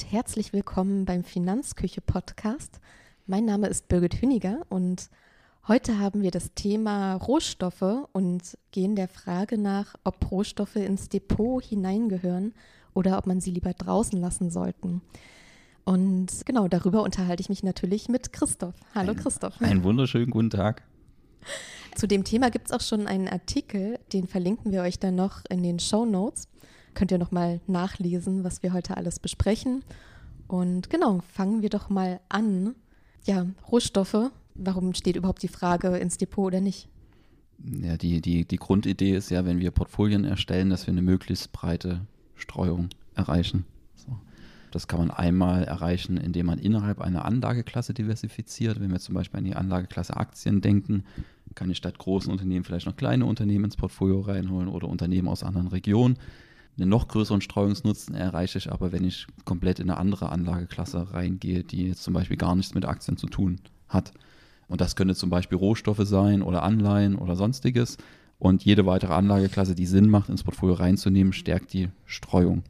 Und herzlich willkommen beim Finanzküche Podcast. Mein Name ist Birgit Hüniger und heute haben wir das Thema Rohstoffe und gehen der Frage nach, ob Rohstoffe ins Depot hineingehören oder ob man sie lieber draußen lassen sollten. Und genau darüber unterhalte ich mich natürlich mit Christoph. Hallo Ein, Christoph. Einen wunderschönen guten Tag. Zu dem Thema gibt es auch schon einen Artikel, den verlinken wir euch dann noch in den Show Notes könnt ihr nochmal nachlesen, was wir heute alles besprechen. Und genau, fangen wir doch mal an. Ja, Rohstoffe. Warum steht überhaupt die Frage ins Depot oder nicht? Ja, die, die, die Grundidee ist ja, wenn wir Portfolien erstellen, dass wir eine möglichst breite Streuung erreichen. So. Das kann man einmal erreichen, indem man innerhalb einer Anlageklasse diversifiziert. Wenn wir zum Beispiel an die Anlageklasse Aktien denken, kann ich statt großen Unternehmen vielleicht noch kleine Unternehmen ins Portfolio reinholen oder Unternehmen aus anderen Regionen. Einen noch größeren Streuungsnutzen erreiche ich aber, wenn ich komplett in eine andere Anlageklasse reingehe, die jetzt zum Beispiel gar nichts mit Aktien zu tun hat. Und das könnte zum Beispiel Rohstoffe sein oder Anleihen oder sonstiges. Und jede weitere Anlageklasse, die Sinn macht, ins Portfolio reinzunehmen, stärkt die Streuung.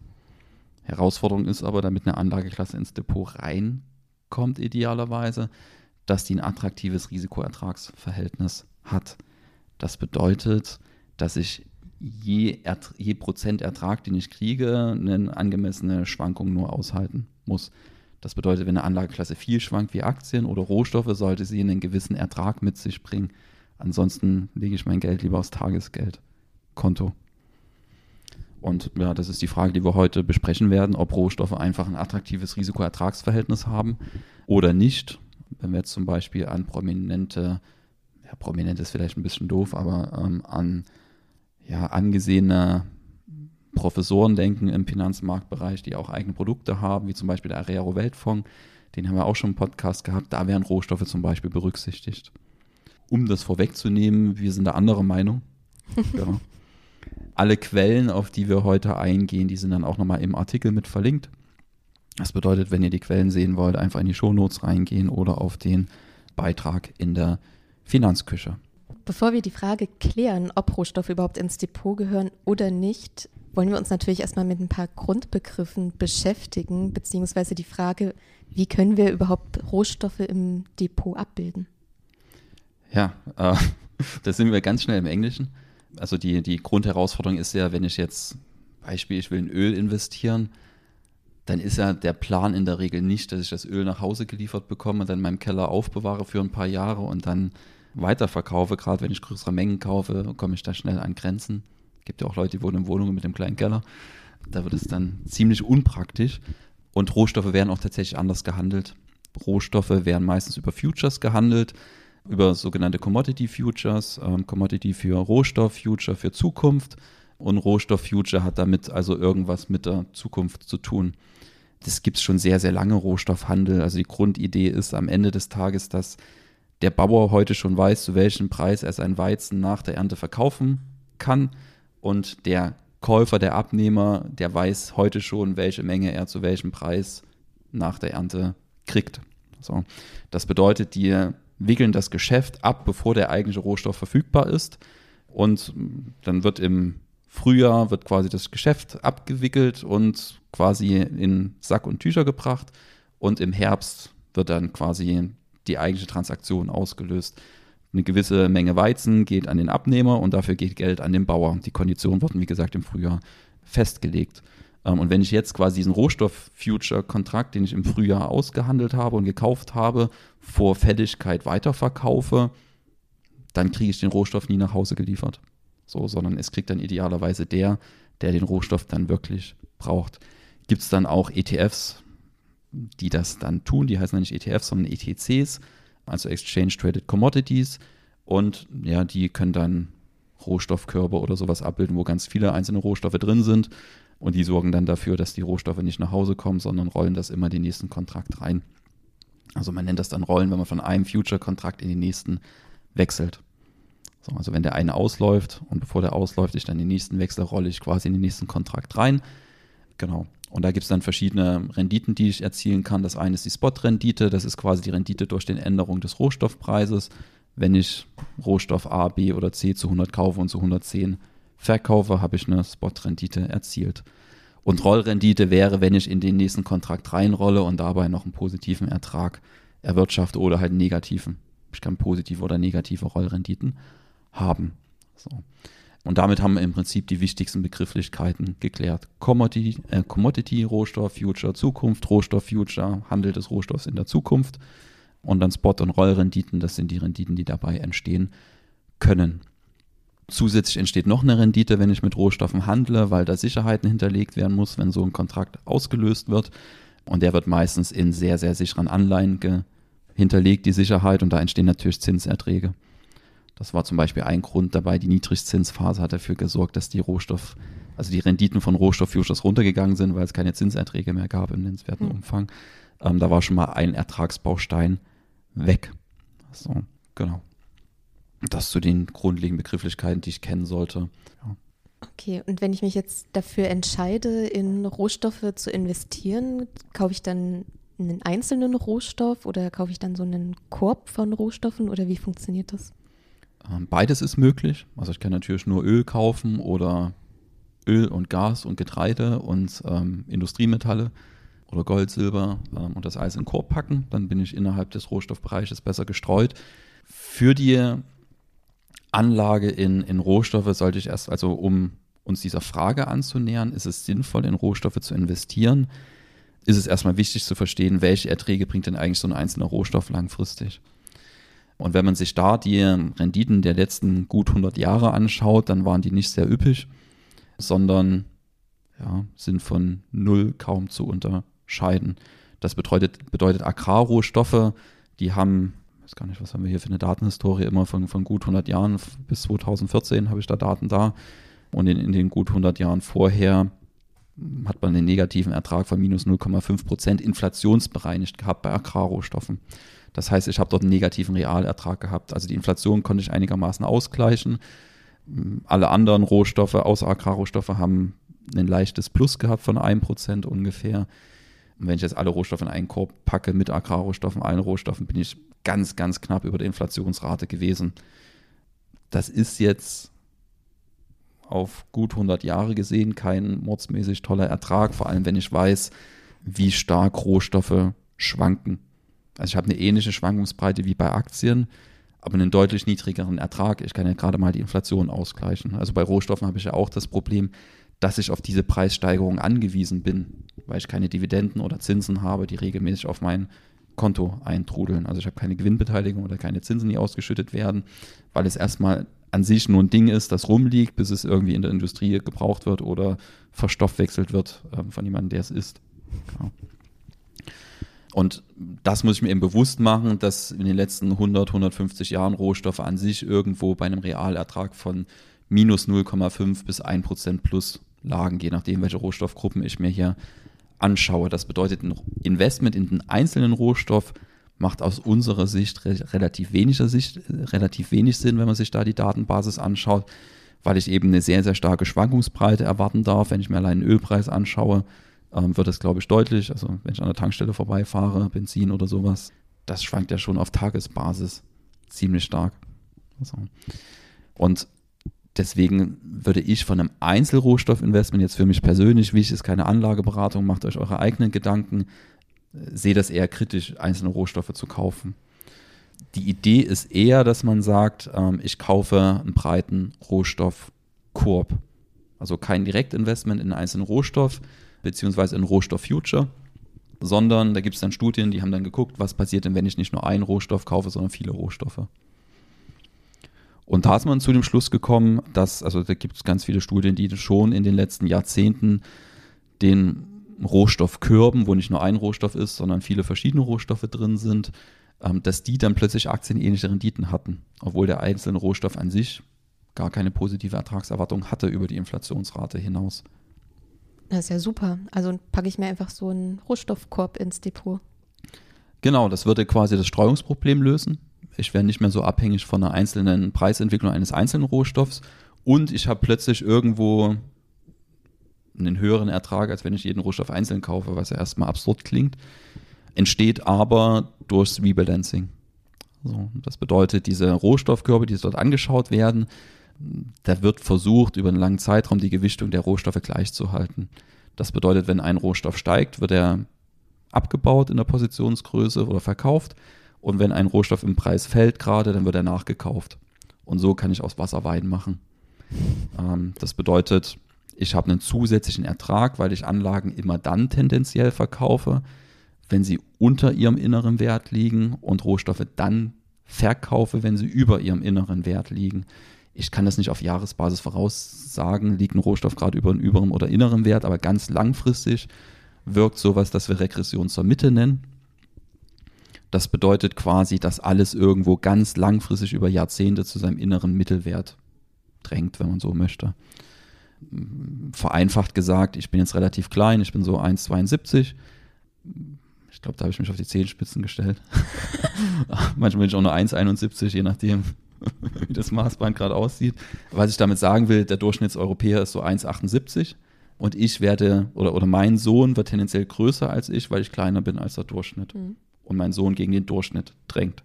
Herausforderung ist aber, damit eine Anlageklasse ins Depot reinkommt, idealerweise, dass die ein attraktives Risikoertragsverhältnis hat. Das bedeutet, dass ich je, je Prozent Ertrag, den ich kriege, eine angemessene Schwankung nur aushalten muss. Das bedeutet, wenn eine Anlageklasse viel schwankt wie Aktien oder Rohstoffe, sollte sie einen gewissen Ertrag mit sich bringen. Ansonsten lege ich mein Geld lieber aufs Tagesgeldkonto. Und ja, das ist die Frage, die wir heute besprechen werden, ob Rohstoffe einfach ein attraktives Risikoertragsverhältnis haben oder nicht. Wenn wir jetzt zum Beispiel an prominente, ja, prominent ist vielleicht ein bisschen doof, aber ähm, an ja, angesehene Professoren denken im Finanzmarktbereich, die auch eigene Produkte haben, wie zum Beispiel der Arearo Weltfonds. Den haben wir auch schon im Podcast gehabt. Da werden Rohstoffe zum Beispiel berücksichtigt. Um das vorwegzunehmen, wir sind der anderer Meinung. ja. Alle Quellen, auf die wir heute eingehen, die sind dann auch nochmal im Artikel mit verlinkt. Das bedeutet, wenn ihr die Quellen sehen wollt, einfach in die Shownotes reingehen oder auf den Beitrag in der Finanzküche. Bevor wir die Frage klären, ob Rohstoffe überhaupt ins Depot gehören oder nicht, wollen wir uns natürlich erstmal mit ein paar Grundbegriffen beschäftigen, beziehungsweise die Frage, wie können wir überhaupt Rohstoffe im Depot abbilden? Ja, äh, da sind wir ganz schnell im Englischen. Also die, die Grundherausforderung ist ja, wenn ich jetzt, Beispiel, ich will in Öl investieren, dann ist ja der Plan in der Regel nicht, dass ich das Öl nach Hause geliefert bekomme und dann in meinem Keller aufbewahre für ein paar Jahre und dann weiterverkaufe, gerade wenn ich größere Mengen kaufe, komme ich da schnell an Grenzen. Gibt ja auch Leute, die wohnen in Wohnungen mit einem kleinen Keller. Da wird es dann ziemlich unpraktisch. Und Rohstoffe werden auch tatsächlich anders gehandelt. Rohstoffe werden meistens über Futures gehandelt, über sogenannte Commodity Futures, ähm, Commodity für Rohstoff, Future für Zukunft. Und Rohstoff Future hat damit also irgendwas mit der Zukunft zu tun. Das gibt es schon sehr, sehr lange Rohstoffhandel. Also die Grundidee ist am Ende des Tages, dass der Bauer heute schon weiß, zu welchem Preis er sein Weizen nach der Ernte verkaufen kann und der Käufer, der Abnehmer, der weiß heute schon, welche Menge er zu welchem Preis nach der Ernte kriegt. So. Das bedeutet, die wickeln das Geschäft ab, bevor der eigentliche Rohstoff verfügbar ist. Und dann wird im Frühjahr wird quasi das Geschäft abgewickelt und quasi in Sack und Tücher gebracht. Und im Herbst wird dann quasi die eigentliche Transaktion ausgelöst. Eine gewisse Menge Weizen geht an den Abnehmer und dafür geht Geld an den Bauer. Die Konditionen wurden, wie gesagt, im Frühjahr festgelegt. Ähm, und wenn ich jetzt quasi diesen Rohstoff-Future-Kontrakt, den ich im Frühjahr ausgehandelt habe und gekauft habe, vor Fälligkeit weiterverkaufe, dann kriege ich den Rohstoff nie nach Hause geliefert. So, sondern es kriegt dann idealerweise der, der den Rohstoff dann wirklich braucht. Gibt es dann auch ETFs, die das dann tun. Die heißen nicht ETFs, sondern ETCs, also Exchange Traded Commodities. Und ja, die können dann Rohstoffkörbe oder sowas abbilden, wo ganz viele einzelne Rohstoffe drin sind. Und die sorgen dann dafür, dass die Rohstoffe nicht nach Hause kommen, sondern rollen das immer in den nächsten Kontrakt rein. Also man nennt das dann Rollen, wenn man von einem Future-Kontrakt in den nächsten wechselt. So, also wenn der eine ausläuft und bevor der ausläuft, ich dann den nächsten wechsle, rolle ich quasi in den nächsten Kontrakt rein. Genau. Und da gibt es dann verschiedene Renditen, die ich erzielen kann. Das eine ist die Spot-Rendite, das ist quasi die Rendite durch die Änderung des Rohstoffpreises. Wenn ich Rohstoff A, B oder C zu 100 kaufe und zu 110 verkaufe, habe ich eine Spot-Rendite erzielt. Und Rollrendite wäre, wenn ich in den nächsten Kontrakt reinrolle und dabei noch einen positiven Ertrag erwirtschafte oder halt einen negativen. Ich kann positive oder negative Rollrenditen haben. So. Und damit haben wir im Prinzip die wichtigsten Begrifflichkeiten geklärt. Commodity, äh, Commodity, Rohstoff, Future, Zukunft, Rohstoff, Future, Handel des Rohstoffs in der Zukunft. Und dann Spot- und Rollrenditen, das sind die Renditen, die dabei entstehen können. Zusätzlich entsteht noch eine Rendite, wenn ich mit Rohstoffen handle, weil da Sicherheiten hinterlegt werden muss, wenn so ein Kontrakt ausgelöst wird. Und der wird meistens in sehr, sehr sicheren Anleihen hinterlegt, die Sicherheit, und da entstehen natürlich Zinserträge. Das war zum Beispiel ein Grund dabei. Die Niedrigzinsphase hat dafür gesorgt, dass die Rohstoff, also die Renditen von Rohstofffutures runtergegangen sind, weil es keine Zinserträge mehr gab im nennenswerten mhm. Umfang. Ähm, da war schon mal ein Ertragsbaustein weg. So, genau. Das zu den grundlegenden Begrifflichkeiten, die ich kennen sollte. Ja. Okay, und wenn ich mich jetzt dafür entscheide, in Rohstoffe zu investieren, kaufe ich dann einen einzelnen Rohstoff oder kaufe ich dann so einen Korb von Rohstoffen oder wie funktioniert das? Ähm, beides ist möglich. Also ich kann natürlich nur Öl kaufen oder Öl und Gas und Getreide und ähm, Industriemetalle oder Gold, Silber ähm, und das alles in den Korb packen. Dann bin ich innerhalb des Rohstoffbereiches besser gestreut. Für die Anlage in, in Rohstoffe sollte ich erst, also um uns dieser Frage anzunähern, ist es sinnvoll, in Rohstoffe zu investieren, ist es erstmal wichtig zu verstehen, welche Erträge bringt denn eigentlich so ein einzelner Rohstoff langfristig. Und wenn man sich da die Renditen der letzten gut 100 Jahre anschaut, dann waren die nicht sehr üppig, sondern ja, sind von null kaum zu unterscheiden. Das bedeutet, bedeutet Agrarrohstoffe, die haben, ich weiß gar nicht, was haben wir hier für eine Datenhistorie, immer von, von gut 100 Jahren bis 2014 habe ich da Daten da. Und in, in den gut 100 Jahren vorher hat man einen negativen Ertrag von minus 0,5 Prozent inflationsbereinigt gehabt bei Agrarrohstoffen. Das heißt, ich habe dort einen negativen Realertrag gehabt. Also die Inflation konnte ich einigermaßen ausgleichen. Alle anderen Rohstoffe außer Agrarrohstoffe haben ein leichtes Plus gehabt von 1% ungefähr. Und wenn ich jetzt alle Rohstoffe in einen Korb packe mit Agrarrohstoffen, allen Rohstoffen, bin ich ganz, ganz knapp über der Inflationsrate gewesen. Das ist jetzt auf gut 100 Jahre gesehen kein mordsmäßig toller Ertrag, vor allem wenn ich weiß, wie stark Rohstoffe schwanken. Also ich habe eine ähnliche Schwankungsbreite wie bei Aktien, aber einen deutlich niedrigeren Ertrag. Ich kann ja gerade mal die Inflation ausgleichen. Also bei Rohstoffen habe ich ja auch das Problem, dass ich auf diese Preissteigerung angewiesen bin, weil ich keine Dividenden oder Zinsen habe, die regelmäßig auf mein Konto eintrudeln. Also ich habe keine Gewinnbeteiligung oder keine Zinsen, die ausgeschüttet werden, weil es erstmal an sich nur ein Ding ist, das rumliegt, bis es irgendwie in der Industrie gebraucht wird oder verstoffwechselt wird äh, von jemandem, der es ist. Genau. Und das muss ich mir eben bewusst machen, dass in den letzten 100, 150 Jahren Rohstoffe an sich irgendwo bei einem Realertrag von minus 0,5 bis 1 Prozent plus lagen, je nachdem, welche Rohstoffgruppen ich mir hier anschaue. Das bedeutet, ein Investment in den einzelnen Rohstoff macht aus unserer Sicht relativ, weniger Sicht, relativ wenig Sinn, wenn man sich da die Datenbasis anschaut, weil ich eben eine sehr, sehr starke Schwankungsbreite erwarten darf, wenn ich mir allein den Ölpreis anschaue ähm, wird es, glaube ich, deutlich. Also wenn ich an der Tankstelle vorbeifahre, Benzin oder sowas, das schwankt ja schon auf Tagesbasis ziemlich stark. Also. Und deswegen würde ich von einem Einzelrohstoffinvestment jetzt für mich persönlich, wichtig ist keine Anlageberatung, macht euch eure eigenen Gedanken, sehe das eher kritisch, einzelne Rohstoffe zu kaufen. Die Idee ist eher, dass man sagt, ähm, ich kaufe einen breiten Rohstoffkorb. Also kein Direktinvestment in einen einzelnen Rohstoff, beziehungsweise in Rohstoff Future, sondern da gibt es dann Studien, die haben dann geguckt, was passiert denn, wenn ich nicht nur einen Rohstoff kaufe, sondern viele Rohstoffe. Und da ist man zu dem Schluss gekommen, dass, also da gibt es ganz viele Studien, die schon in den letzten Jahrzehnten den Rohstoffkörben, wo nicht nur ein Rohstoff ist, sondern viele verschiedene Rohstoffe drin sind, ähm, dass die dann plötzlich aktienähnliche Renditen hatten, obwohl der einzelne Rohstoff an sich gar keine positive Ertragserwartung hatte über die Inflationsrate hinaus. Das ist ja super. Also packe ich mir einfach so einen Rohstoffkorb ins Depot. Genau, das würde quasi das Streuungsproblem lösen. Ich wäre nicht mehr so abhängig von einer einzelnen Preisentwicklung eines einzelnen Rohstoffs und ich habe plötzlich irgendwo einen höheren Ertrag, als wenn ich jeden Rohstoff einzeln kaufe, was ja erstmal absurd klingt. Entsteht aber durchs Rebalancing. So, das bedeutet, diese Rohstoffkörbe, die dort angeschaut werden, da wird versucht, über einen langen Zeitraum die Gewichtung der Rohstoffe gleichzuhalten. Das bedeutet, wenn ein Rohstoff steigt, wird er abgebaut in der Positionsgröße oder verkauft. Und wenn ein Rohstoff im Preis fällt gerade, dann wird er nachgekauft. Und so kann ich aus Wasser Wein machen. Ähm, das bedeutet, ich habe einen zusätzlichen Ertrag, weil ich Anlagen immer dann tendenziell verkaufe, wenn sie unter ihrem inneren Wert liegen und Rohstoffe dann verkaufe, wenn sie über ihrem inneren Wert liegen. Ich kann das nicht auf Jahresbasis voraussagen, liegt ein Rohstoff gerade über einem überen oder inneren Wert, aber ganz langfristig wirkt sowas, das wir Regression zur Mitte nennen. Das bedeutet quasi, dass alles irgendwo ganz langfristig über Jahrzehnte zu seinem inneren Mittelwert drängt, wenn man so möchte. Vereinfacht gesagt, ich bin jetzt relativ klein, ich bin so 1,72. Ich glaube, da habe ich mich auf die Zehenspitzen gestellt. Manchmal bin ich auch nur 1,71, je nachdem, wie das Maßband gerade aussieht. Was ich damit sagen will, der Durchschnittseuropäer ist so 1,78 und ich werde, oder, oder mein Sohn wird tendenziell größer als ich, weil ich kleiner bin als der Durchschnitt. Mhm und mein Sohn gegen den Durchschnitt drängt.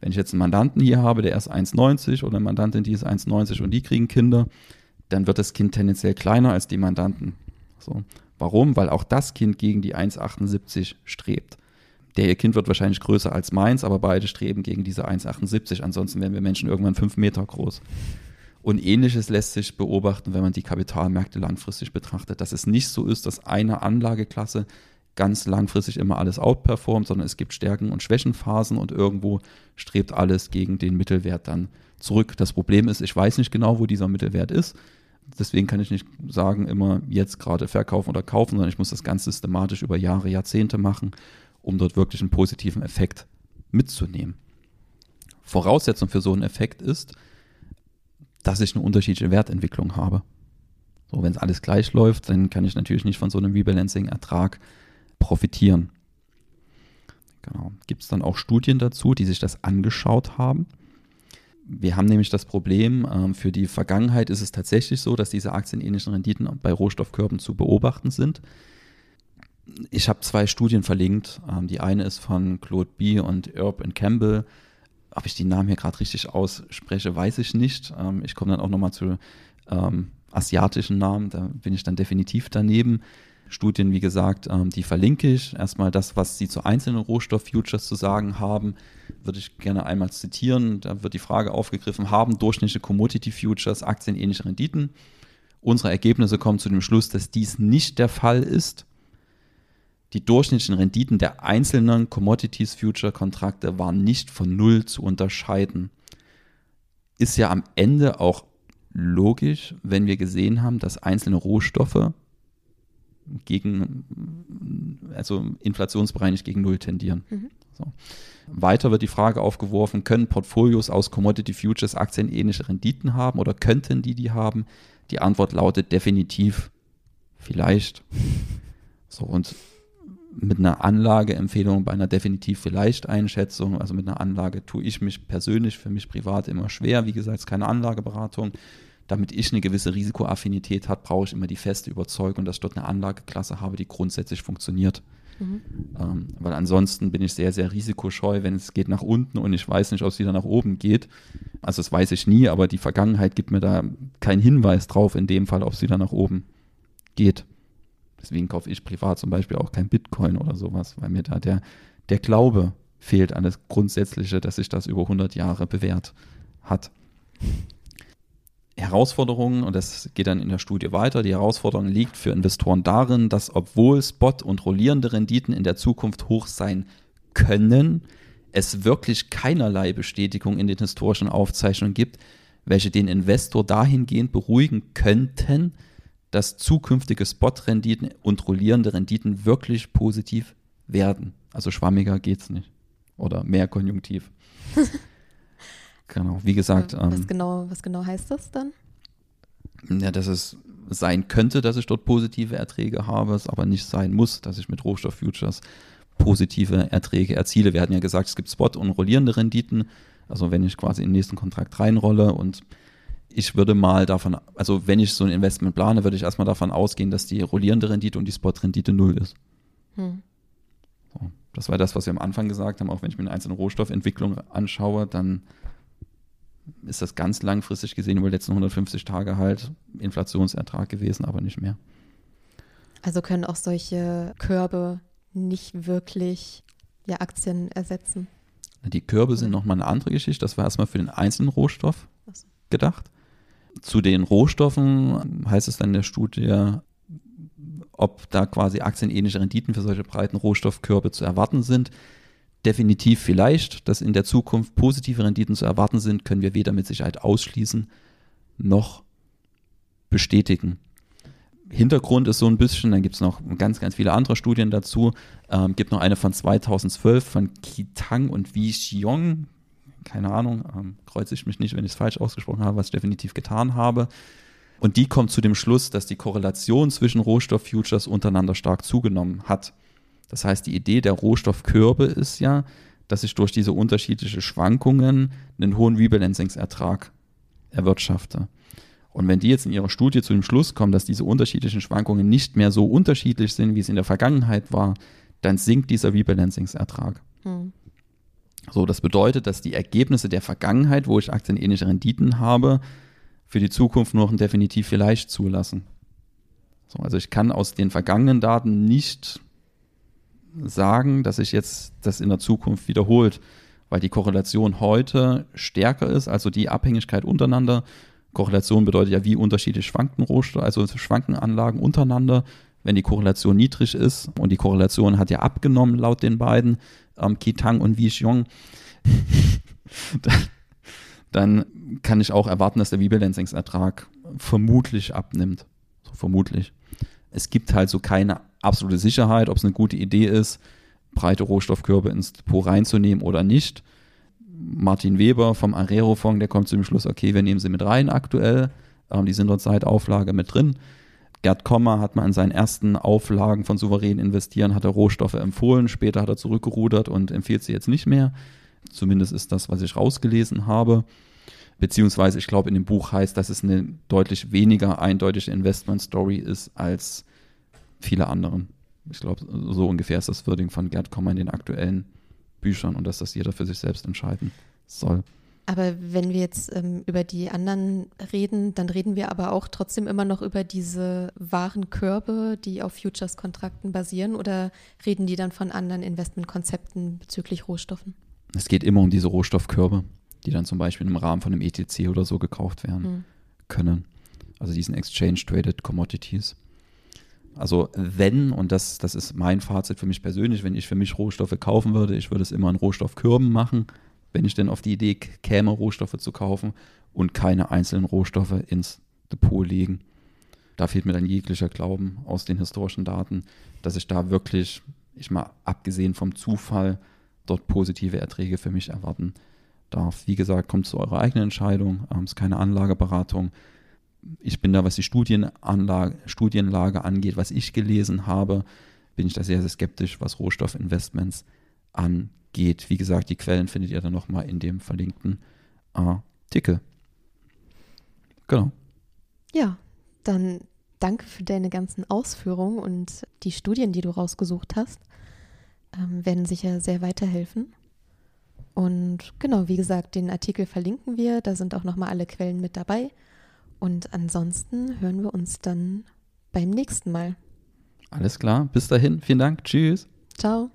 Wenn ich jetzt einen Mandanten hier habe, der ist 1,90 oder eine Mandantin, die ist 1,90 und die kriegen Kinder, dann wird das Kind tendenziell kleiner als die Mandanten. So. Warum? Weil auch das Kind gegen die 1,78 strebt. Der ihr Kind wird wahrscheinlich größer als meins, aber beide streben gegen diese 1,78. Ansonsten werden wir Menschen irgendwann fünf Meter groß. Und ähnliches lässt sich beobachten, wenn man die Kapitalmärkte langfristig betrachtet, dass es nicht so ist, dass eine Anlageklasse ganz langfristig immer alles outperformt, sondern es gibt Stärken- und Schwächenphasen und irgendwo strebt alles gegen den Mittelwert dann zurück. Das Problem ist, ich weiß nicht genau, wo dieser Mittelwert ist. Deswegen kann ich nicht sagen, immer jetzt gerade verkaufen oder kaufen, sondern ich muss das ganz systematisch über Jahre, Jahrzehnte machen, um dort wirklich einen positiven Effekt mitzunehmen. Voraussetzung für so einen Effekt ist, dass ich eine unterschiedliche Wertentwicklung habe. So, wenn es alles gleich läuft, dann kann ich natürlich nicht von so einem Rebalancing-Ertrag profitieren. Genau. Gibt es dann auch Studien dazu, die sich das angeschaut haben? Wir haben nämlich das Problem, ähm, für die Vergangenheit ist es tatsächlich so, dass diese aktienähnlichen Renditen bei Rohstoffkörben zu beobachten sind. Ich habe zwei Studien verlinkt. Ähm, die eine ist von Claude B. und Erb und Campbell. Ob ich die Namen hier gerade richtig ausspreche, weiß ich nicht. Ähm, ich komme dann auch nochmal zu ähm, asiatischen Namen, da bin ich dann definitiv daneben. Studien, wie gesagt, ähm, die verlinke ich. Erstmal das, was sie zu einzelnen Rohstofffutures zu sagen haben, würde ich gerne einmal zitieren. Da wird die Frage aufgegriffen, haben durchschnittliche Commodity Futures aktienähnliche Renditen? Unsere Ergebnisse kommen zu dem Schluss, dass dies nicht der Fall ist. Die durchschnittlichen Renditen der einzelnen Commodities Future Kontrakte waren nicht von Null zu unterscheiden. Ist ja am Ende auch logisch, wenn wir gesehen haben, dass einzelne Rohstoffe gegen, also inflationsbereinigt gegen Null tendieren. Mhm. So. Weiter wird die Frage aufgeworfen, können Portfolios aus Commodity Futures aktienähnliche Renditen haben oder könnten die die haben? Die Antwort lautet definitiv vielleicht. So, und mit einer Anlageempfehlung bei einer definitiv vielleicht Einschätzung, also mit einer Anlage tue ich mich persönlich für mich privat immer schwer. Wie gesagt, es ist keine Anlageberatung damit ich eine gewisse Risikoaffinität habe, brauche ich immer die feste Überzeugung, dass ich dort eine Anlageklasse habe, die grundsätzlich funktioniert. Mhm. Ähm, weil ansonsten bin ich sehr, sehr risikoscheu, wenn es geht nach unten und ich weiß nicht, ob es wieder nach oben geht. Also das weiß ich nie, aber die Vergangenheit gibt mir da keinen Hinweis drauf, in dem Fall, ob es wieder nach oben geht. Deswegen kaufe ich privat zum Beispiel auch kein Bitcoin oder sowas, weil mir da der, der Glaube fehlt an das Grundsätzliche, dass sich das über 100 Jahre bewährt hat. Herausforderungen, und das geht dann in der Studie weiter, die Herausforderung liegt für Investoren darin, dass obwohl Spot- und rollierende Renditen in der Zukunft hoch sein können, es wirklich keinerlei Bestätigung in den historischen Aufzeichnungen gibt, welche den Investor dahingehend beruhigen könnten, dass zukünftige Spot-Renditen und rollierende Renditen wirklich positiv werden. Also schwammiger geht es nicht. Oder mehr konjunktiv. Genau, wie gesagt. Was, ähm, genau, was genau heißt das dann? Ja, dass es sein könnte, dass ich dort positive Erträge habe, es aber nicht sein muss, dass ich mit Rohstofffutures positive Erträge erziele. Wir hatten ja gesagt, es gibt Spot- und rollierende Renditen. Also wenn ich quasi in den nächsten Kontrakt reinrolle und ich würde mal davon, also wenn ich so ein Investment plane, würde ich erstmal davon ausgehen, dass die rollierende Rendite und die Spot-Rendite null ist. Hm. So, das war das, was wir am Anfang gesagt haben. Auch wenn ich mir eine einzelne Rohstoffentwicklung anschaue, dann ist das ganz langfristig gesehen über die letzten 150 Tage halt Inflationsertrag gewesen, aber nicht mehr. Also können auch solche Körbe nicht wirklich ja, Aktien ersetzen. Die Körbe sind nochmal eine andere Geschichte. Das war erstmal für den einzelnen Rohstoff so. gedacht. Zu den Rohstoffen heißt es dann in der Studie, ob da quasi aktienähnliche Renditen für solche breiten Rohstoffkörbe zu erwarten sind. Definitiv vielleicht, dass in der Zukunft positive Renditen zu erwarten sind, können wir weder mit Sicherheit ausschließen noch bestätigen. Hintergrund ist so ein bisschen, dann gibt es noch ganz, ganz viele andere Studien dazu. Ähm, gibt noch eine von 2012 von Kitang und Wi Xiong. Keine Ahnung, ähm, kreuze ich mich nicht, wenn ich es falsch ausgesprochen habe, was ich definitiv getan habe. Und die kommt zu dem Schluss, dass die Korrelation zwischen Rohstofffutures untereinander stark zugenommen hat. Das heißt, die Idee der Rohstoffkörbe ist ja, dass ich durch diese unterschiedlichen Schwankungen einen hohen Rebalancingsertrag erwirtschafte. Und wenn die jetzt in ihrer Studie zu dem Schluss kommen, dass diese unterschiedlichen Schwankungen nicht mehr so unterschiedlich sind, wie es in der Vergangenheit war, dann sinkt dieser Rebalancingsertrag. Hm. So, das bedeutet, dass die Ergebnisse der Vergangenheit, wo ich aktienähnliche Renditen habe, für die Zukunft nur noch ein definitiv vielleicht zulassen. So, also ich kann aus den vergangenen Daten nicht sagen, dass sich jetzt das in der Zukunft wiederholt, weil die Korrelation heute stärker ist, also die Abhängigkeit untereinander Korrelation bedeutet ja, wie unterschiedlich schwanken Rohstoffe, also schwanken Anlagen untereinander. Wenn die Korrelation niedrig ist und die Korrelation hat ja abgenommen laut den beiden, ähm, Kitang und Xiong, dann kann ich auch erwarten, dass der Rebalancingsertrag vermutlich abnimmt. So vermutlich. Es gibt halt so keine absolute Sicherheit, ob es eine gute Idee ist, breite Rohstoffkörbe ins Depot reinzunehmen oder nicht. Martin Weber vom Arero-Fonds, der kommt zu dem Schluss, okay, wir nehmen sie mit rein aktuell. Ähm, die sind dort seit Auflage mit drin. Gerd Kommer hat mal in seinen ersten Auflagen von souverän investieren, hat er Rohstoffe empfohlen. Später hat er zurückgerudert und empfiehlt sie jetzt nicht mehr. Zumindest ist das, was ich rausgelesen habe. Beziehungsweise, ich glaube, in dem Buch heißt, dass es eine deutlich weniger eindeutige Investment-Story ist als viele anderen. Ich glaube, so ungefähr ist das Wording von Gerd Kommer in den aktuellen Büchern und dass das jeder für sich selbst entscheiden soll. Aber wenn wir jetzt ähm, über die anderen reden, dann reden wir aber auch trotzdem immer noch über diese wahren Körbe, die auf Futures-Kontrakten basieren oder reden die dann von anderen Investmentkonzepten bezüglich Rohstoffen? Es geht immer um diese Rohstoffkörbe, die dann zum Beispiel im Rahmen von einem ETC oder so gekauft werden hm. können. Also diesen Exchange-Traded Commodities. Also wenn, und das, das ist mein Fazit für mich persönlich, wenn ich für mich Rohstoffe kaufen würde, ich würde es immer in Rohstoffkürben machen, wenn ich denn auf die Idee käme, Rohstoffe zu kaufen und keine einzelnen Rohstoffe ins Depot legen. Da fehlt mir dann jeglicher Glauben aus den historischen Daten, dass ich da wirklich, ich mal abgesehen vom Zufall, dort positive Erträge für mich erwarten darf. Wie gesagt, kommt zu eurer eigenen Entscheidung, ähm, ist keine Anlageberatung ich bin da, was die Studienanlage, Studienlage angeht, was ich gelesen habe, bin ich da sehr, sehr skeptisch, was Rohstoffinvestments angeht. Wie gesagt, die Quellen findet ihr dann nochmal in dem verlinkten Artikel. Genau. Ja, dann danke für deine ganzen Ausführungen und die Studien, die du rausgesucht hast, ähm, werden sicher sehr weiterhelfen. Und genau, wie gesagt, den Artikel verlinken wir. Da sind auch nochmal alle Quellen mit dabei. Und ansonsten hören wir uns dann beim nächsten Mal. Alles klar. Bis dahin. Vielen Dank. Tschüss. Ciao.